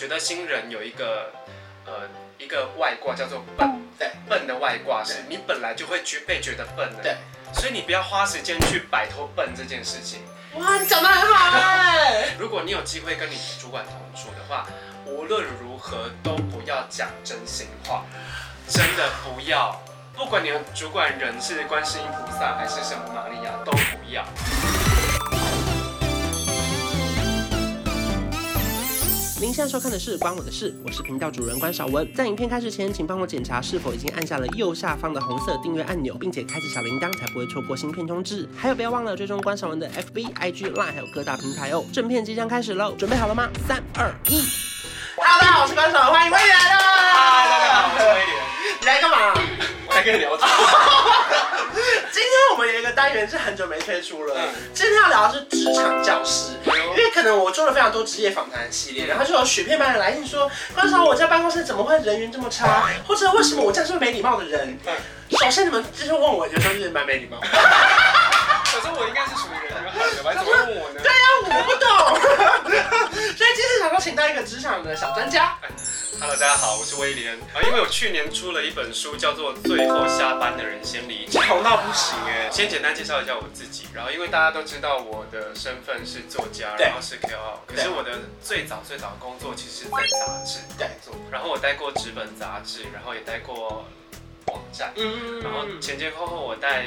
觉得新人有一个呃一个外挂叫做笨，对，笨的外挂是你本来就会觉被觉得笨的，对，所以你不要花时间去摆脱笨这件事情。哇，你讲得很好哎！如果你有机会跟你主管同处的话，无论如何都不要讲真心话，真的不要，不管你的主管人是观世音菩萨还是什么玛利亚，都不要。您现在收看的是《关我的事》，我是频道主人关少文。在影片开始前，请帮我检查是否已经按下了右下方的红色订阅按钮，并且开启小铃铛，才不会错过新片通知。还有，不要忘了追踪关少文的 FB、IG、Line，还有各大平台哦。正片即将开始喽，准备好了吗？三、二、一。Hello，大家好，我是关少文，欢迎威廉来了。嗨，大家好，我是威廉。你来干嘛？我来跟你聊天。今天我们有一个单元是很久没推出了，嗯、今天要聊的是职场教室。因为可能我做了非常多职业访谈系列，然后就有雪片般的来信说，关韶文，我家办公室怎么会人缘这么差？或者为什么我这样是没礼貌的人？首先你们就是问我，有时候就是蛮没礼貌。可是我应该是属于人缘好的吧？怎么问我呢？对呀、啊，我不懂。所以今天想说请到一个职场的小专家。Hello，大家好，我是威廉啊。因为我去年出了一本书，叫做《最后下班的人先离职》，红到不行哎。先简单介绍一下我自己，然后因为大家都知道我的身份是作家，然后是 KOL，可是我的最早最早的工作其实是在杂志工作，然后我待过纸本杂志，然后也待过网站，嗯，然后前前后后我带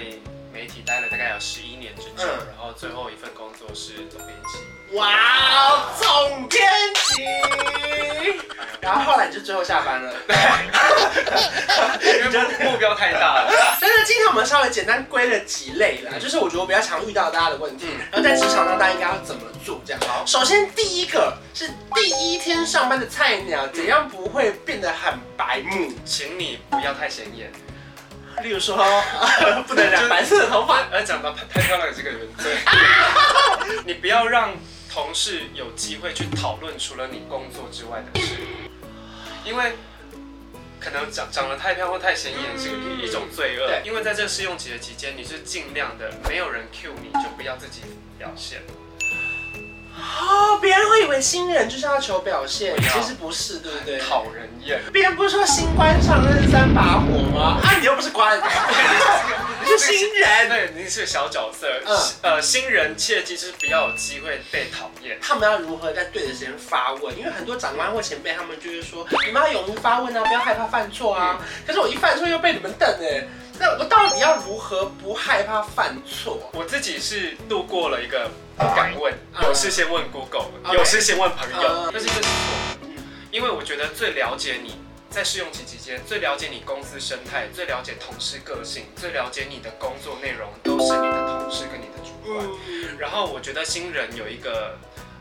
媒体待了大概有十一年之久，然后最后一份工作是总编辑。哇，总编辑！然后后来你就最后下班了，对，因为目标太大了。所以呢，今天我们稍微简单归了几类了，就是我觉得我比较常遇到大家的问题，然后在职场上大家应该要怎么做这样。好，首先第一个是第一天上班的菜鸟，怎样不会变得很白目？请你不要太显眼。例如说，不能染白色的头发。而讲到太漂亮的这个人，对，你不要让同事有机会去讨论除了你工作之外的事，因为可能长长得太漂亮或太显眼是一种罪恶。对，因为在这个试用期的期间，你是尽量的没有人 cue 你，就不要自己表现。哦，别人会以为新人就是要求表现，其实不是，对不对？讨人厌。别人不是说新官上任三把火吗？啊，你又不是官，新人，对，你是小角色。嗯，呃，新人切记是比较有机会被讨厌。他们要如何在对的时间发问？因为很多长官或前辈，他们就是说，你们要勇于发问啊，不要害怕犯错啊。可是我一犯错又被你们瞪哎。那我到底要如何不害怕犯错？我自己是度过了一个不敢问，有事先问 Google，有事先问朋友，但是这是错。因为我觉得最了解你在试用期期间，最了解你公司生态，最了解同事个性，最了解你的工作内容，都是你的同事跟你的主管。然后我觉得新人有一个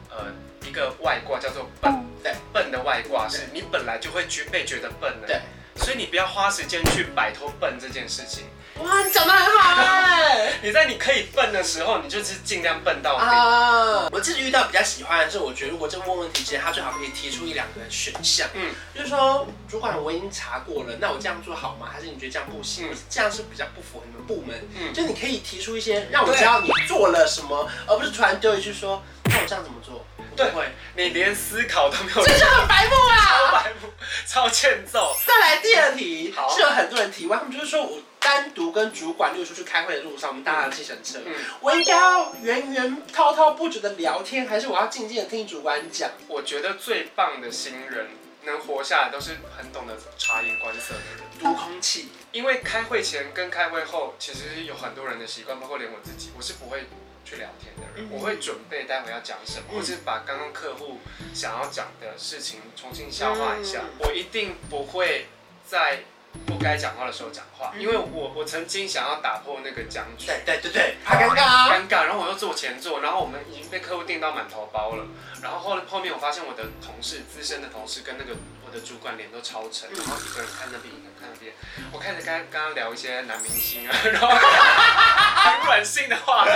呃一个外挂叫做笨，对，笨的外挂是你本来就会觉被觉得笨的。对。所以你不要花时间去摆脱笨这件事情。哇，你讲得很好哎！你在你可以笨的时候，你就是尽量笨到底。啊，我自己遇到比较喜欢的是，我觉得如果这个问问题之前，他最好可以提出一两个选项。嗯，就是说，主管我已经查过了，那我这样做好吗？还是你觉得这样不行？嗯、这样是比较不符合你们部门。嗯，就你可以提出一些让我知道你做了什么，而不是突然丢一句说，那我这样怎么做？对，你连思考都没有，这就很白目啊！超白目，超欠揍。再来第二题，是有很多人提问，他们就是说我单独跟主管，例如说去开会的路上，我们搭了计程车，嗯、我应该要源源滔滔不绝的聊天，还是我要静静的听主管讲？我觉得最棒的新人能活下来，都是很懂得察言观色的人，读空气。因为开会前跟开会后，其实有很多人的习惯，包括连我自己，我是不会。去聊天的人，我会准备待会要讲什么，或是把刚刚客户想要讲的事情重新消化一下。我一定不会在不该讲话的时候讲话，因为我我曾经想要打破那个僵局。对对对对，怕尴尬，尴尬。然后我又坐前座，然后我们已经被客户订到满头包了。然后后后面我发现我的同事，资深的同事跟那个我。的主管脸都超沉，然后一个人看那边，一个人看那边。我开始跟刚刚聊一些男明星啊，然后很软性的话题，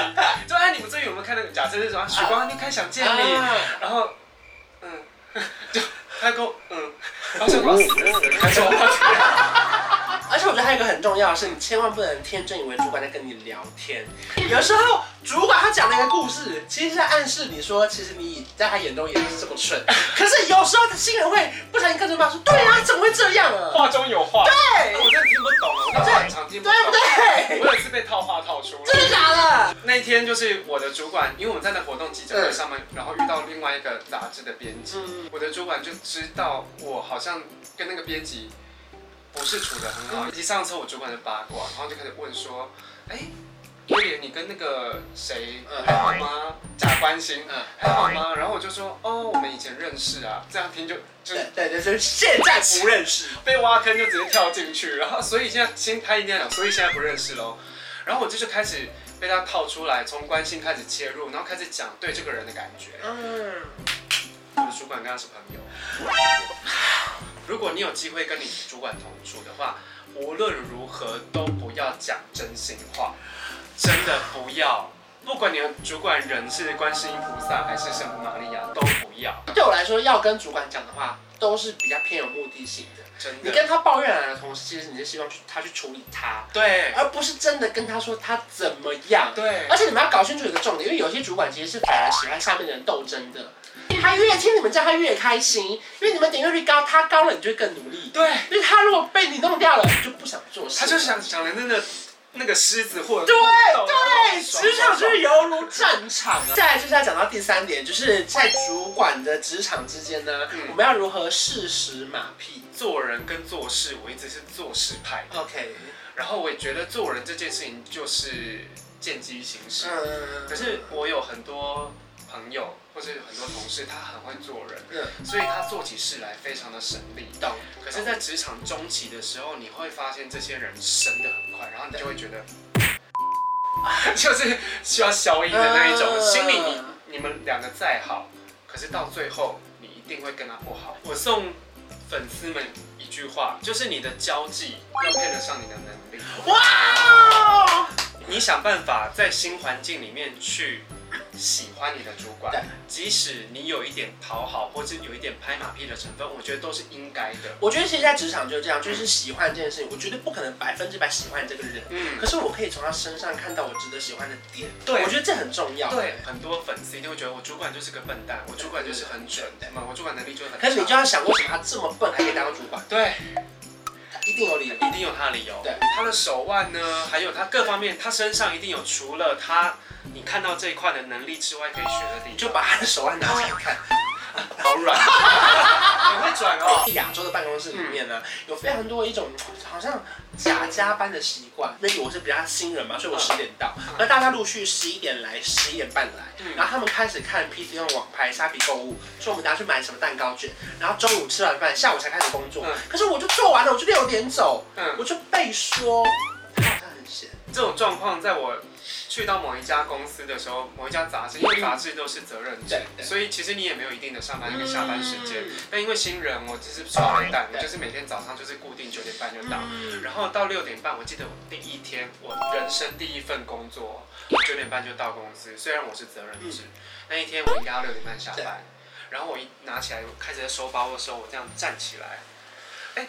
就哎，你们最近有没有看那个？假设是什么？许光你看想见你，然后嗯，就他跟我嗯，然后就死死开始话觉得还有一个很重要的是，你千万不能天真以为主管在跟你聊天。有时候主管他讲的一个故事，其实是在暗示你说，其实你在他眼中也是这么蠢。可是有时候新人会。不小心跟着骂说，对啊，怎么会这样啊？话中有话。对，我真的听不懂了，我很常听不懂。对不对？我有一次被套话套出来。真的假的？那一天就是我的主管，因为我们在那活动记者会上面，然后遇到另外一个杂志的编辑，我的主管就知道我好像跟那个编辑不是处得很好。一上车，我主管就八卦，然后就开始问说，哎。威廉，你跟那个谁还好吗？假关心，嗯，还好吗？然后我就说，哦，我们以前认识啊。这样听就就对对对，现在不认识，被挖坑就直接跳进去，然后所以现在先他一定要讲，所以现在不认识喽。然后我就就开始被他套出来，从关心开始切入，然后开始讲对这个人的感觉。嗯，我的主管跟他是朋友。如果你有机会跟你主管同处的话，无论如何都不要讲真心话。真的不要，不管你的主管人是观世音菩萨还是圣母玛利亚，都不要。对我来说，要跟主管讲的话，都是比较偏有目的性的。真的，你跟他抱怨来的同时，其实你是希望去他去处理他，对，而不是真的跟他说他怎么样。对，而且你们要搞清楚一个重点，因为有些主管其实是反而喜欢下面的人斗争的。他越听你们这样，他越开心，因为你们点阅率高，他高了，你就会更努力。对，因为他如果被你弄掉了，你就不想做事。他就想想的那个。那个狮子或者对对，职场就是犹如战场啊。再来就是要讲到第三点，就是在主管的职场之间呢，嗯、我们要如何适时马屁。做人跟做事，我一直是做事派。OK，然后我也觉得做人这件事情就是见机行事。嗯，可是我有很多朋友。或是很多同事，他很会做人，嗯，所以他做起事来非常的省力。懂。可是，在职场中期的时候，你会发现这些人升得很快，然后你就会觉得，就是需要消音的那一种。心里你你们两个再好，可是到最后你一定会跟他不好。我送粉丝们一句话，就是你的交际要配得上你的能力。哇！你想办法在新环境里面去。喜欢你的主管，即使你有一点讨好，或者有一点拍马屁的成分，我觉得都是应该的。我觉得其实，在职场就是这样，就是喜欢这件事情，我绝对不可能百分之百喜欢这个人。嗯，可是我可以从他身上看到我值得喜欢的点。对，我觉得这很重要。对，很多粉丝一定会觉得我主管就是个笨蛋，我主管就是很蠢，对吗？我主管能力就很。可是你就要想，为什么他这么笨还可以当主管？对，一定有理由，一定有他的理由。对，他的手腕呢，还有他各方面，他身上一定有除了他。你看到这一块的能力之外，可以学的地方，就把他的手腕拿出来看，好软，很会转哦。亚洲的办公室里面呢，有非常多一种好像假加班的习惯。因为我是比较新人嘛，所以我十点到，那大家陆续十一点来，十一点半来，然后他们开始看 PC 用网拍、虾皮购物，说我们等下去买什么蛋糕卷，然后中午吃完饭，下午才开始工作。可是我就做完了，我就六点走，我就被说他好像很闲。这种状况在我。去到某一家公司的时候，某一家杂志，因为杂志都是责任制，所以其实你也没有一定的上班跟下班时间。但因为新人，我只是耍白蛋，我就是每天早上就是固定九点半就到，然后到六点半，我记得我第一天我人生第一份工作，九点半就到公司。虽然我是责任制，那一天我应该要六点半下班。然后我一拿起来开始在收包的时候，我这样站起来，哎，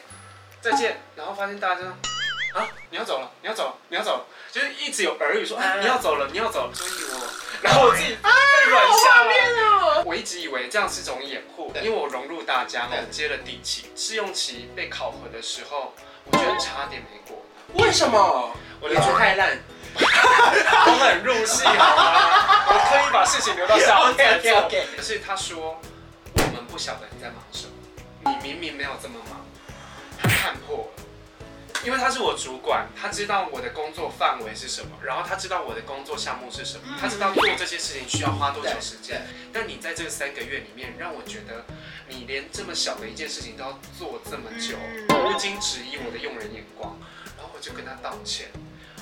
再见。然后发现大家说。啊！你要走了，你要走了，你要走了，就是一直有耳语说，哎，你要走了，你要走了，所以我，然后我自己在软下了。我一直以为这样是种掩护，因为我融入大家，我接了底气。试用期被考核的时候，我觉得差点没过。为什么？我的嘴太烂，我很入戏，好吗？我刻意把事情留到下面再做。可是他说，我们不晓得你在忙什么，你明明没有这么忙，他看破了。因为他是我主管，他知道我的工作范围是什么，然后他知道我的工作项目是什么，他知道做这些事情需要花多久时间。但你在这三个月里面，让我觉得你连这么小的一件事情都要做这么久，无经质疑我的用人眼光，然后我就跟他道歉。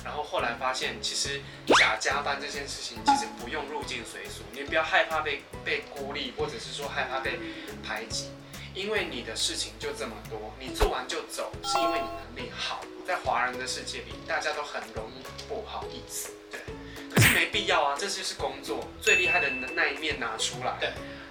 然后后来发现，其实假加班这件事情其实不用入境随俗，你不要害怕被被孤立，或者是说害怕被排挤。因为你的事情就这么多，你做完就走，是因为你。在华人的世界里，大家都很容易不好意思，对。可是没必要啊，这就是工作最厉害的那一面拿出来，对。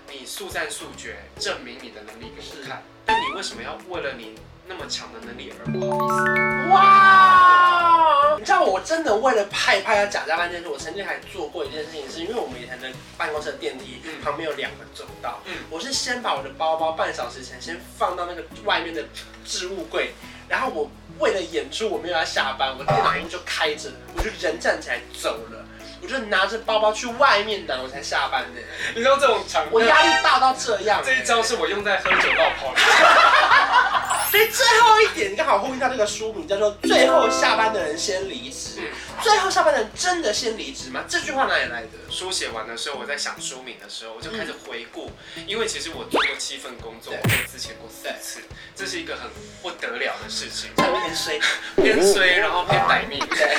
你速战速决，证明你的能力给我看。但你为什么要为了你那么强的能力而不好意思？哇！你知道我真的为了害怕要假加班这件事，我曾经还做过一件事情，是因为我们以前的办公室的电梯旁边有两个走道，嗯，我是先把我的包包半小时前先放到那个外面的置物柜，然后我为了演出我没有要下班，我电脑屏就开着，我就人站起来走了。我就拿着包包去外面拿，我才下班的。你知道这种场，我压力大到这样。这一招是我用在喝酒 到跑的。所以最后一点，刚好呼应到这个书名，叫做“最后下班的人先离职”。嗯，最后下班的人真的先离职吗？这句话哪里来的？书写完的时候，我在想书名的时候，我就开始回顾，因为其实我做过七份工作，我被资遣过四次，这是一个很不得了的事情。偏衰，偏衰，然后偏歹命。对。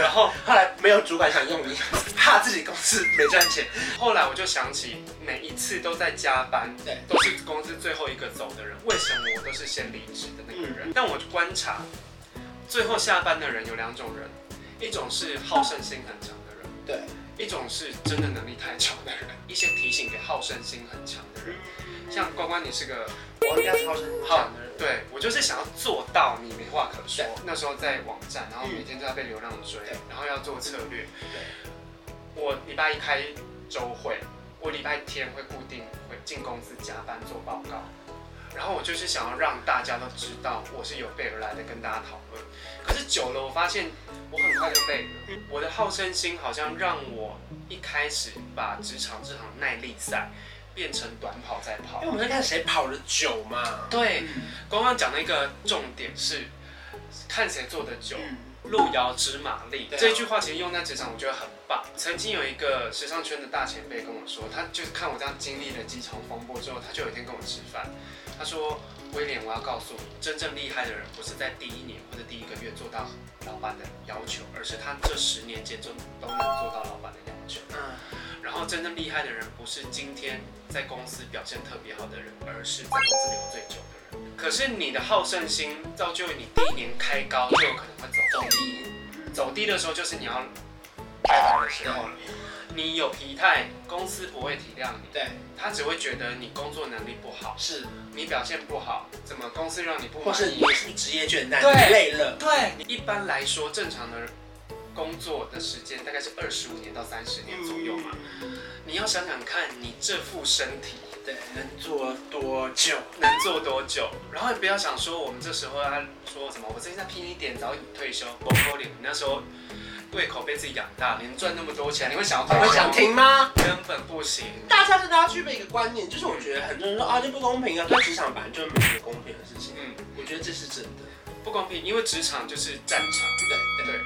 然后后来没有主管想用你，怕自己公司没赚钱。后来我就想起，每一次都在加班，对，都是公司最后一个走的人，为什么我都是先离职的那个人？但我观察，最后下班的人有两种人，一种是好胜心很强的人，对，一种是真的能力太强的人。一些提醒给好胜心很强的人，像关关，你是个我应该是好胜心强的人，对，我就是想要做到你没话可说。那时候在网站，然后每天都要被流量追，然后要做策略。对，我礼拜一开周会，我礼拜天会固定会进公司加班做报告。然后我就是想要让大家都知道我是有备而来的，跟大家讨论。可是久了，我发现我很快就累了。我的好胜心好像让我一开始把职场这场耐力赛变成短跑在跑。因为我们在看谁跑得久嘛。对，刚刚讲的一个重点是看谁做得久。路遥知马力，这句话其实用在职场，我觉得很棒。曾经有一个时尚圈的大前辈跟我说，他就是看我这样经历了几场风波之后，他就有一天跟我吃饭。他说：“威廉，我要告诉你，真正厉害的人不是在第一年或者第一个月做到老板的要求，而是他这十年间就都能做到老板的要求。嗯，然后真正厉害的人不是今天在公司表现特别好的人，而是在公司留最久的人。可是你的好胜心造就你第一年开高就有可能会走低，走低的时候就是你要拜拜的时候了。”你有疲态，公司不会体谅你，对，他只会觉得你工作能力不好，是你表现不好，怎么公司让你不满意？或是你职业倦怠，对，累了，对。一般来说，正常的工作的时间大概是二十五年到三十年左右嘛。嗯、你要想想看，你这副身体，对，能做多久？能做多久？然后你不要想说，我们这时候要说什么？我最近在拼一点，早点退休。我可能，你那时候。胃口被自己养大，连赚那么多钱，你会想要会想停吗？根本不行。大家真的要具备一个观念，就是我觉得很多人说啊，这不公平啊，在职场本来就没有公平的事情。嗯，我觉得这是真的不公平，因为职场就是战场。对对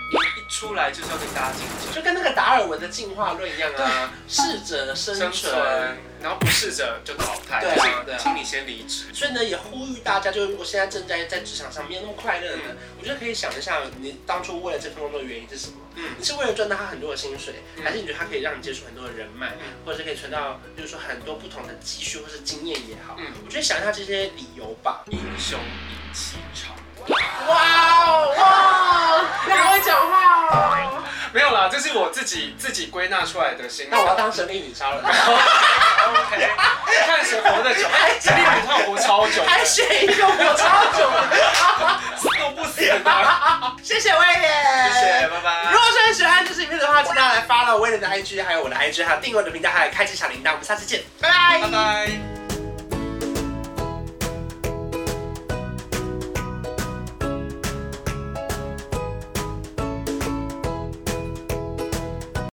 出来就是要跟大家竞争，就跟那个达尔文的进化论一样啊，适者生存，生存，然后不适者就淘汰。对啊，对，请你先离职。所以呢，也呼吁大家，就是如果现在正在在职场上没有那么快乐呢，嗯、我觉得可以想一下，你当初为了这份工作的原因是什么？嗯，你是为了赚到他很多的薪水，还是你觉得他可以让你接触很多的人脉，或者是可以存到，就是说很多不同的积蓄或是经验也好？嗯，我觉得想一下这些理由吧。英雄义气长。哇哦哇，你好会讲话哦。没有啦，这是我自己自己归纳出来的心。那我要当神力女超人。OK，看谁活得久。神力女超活超久。还选一个活超久的。死都不死的。谢谢威廉。谢谢，拜拜。如果说很喜欢这支影片的话，记得来 follow 威廉的 IG，还有我的 IG，还有订阅我的频道，还有开启小铃铛。我们下次见，拜拜。拜拜。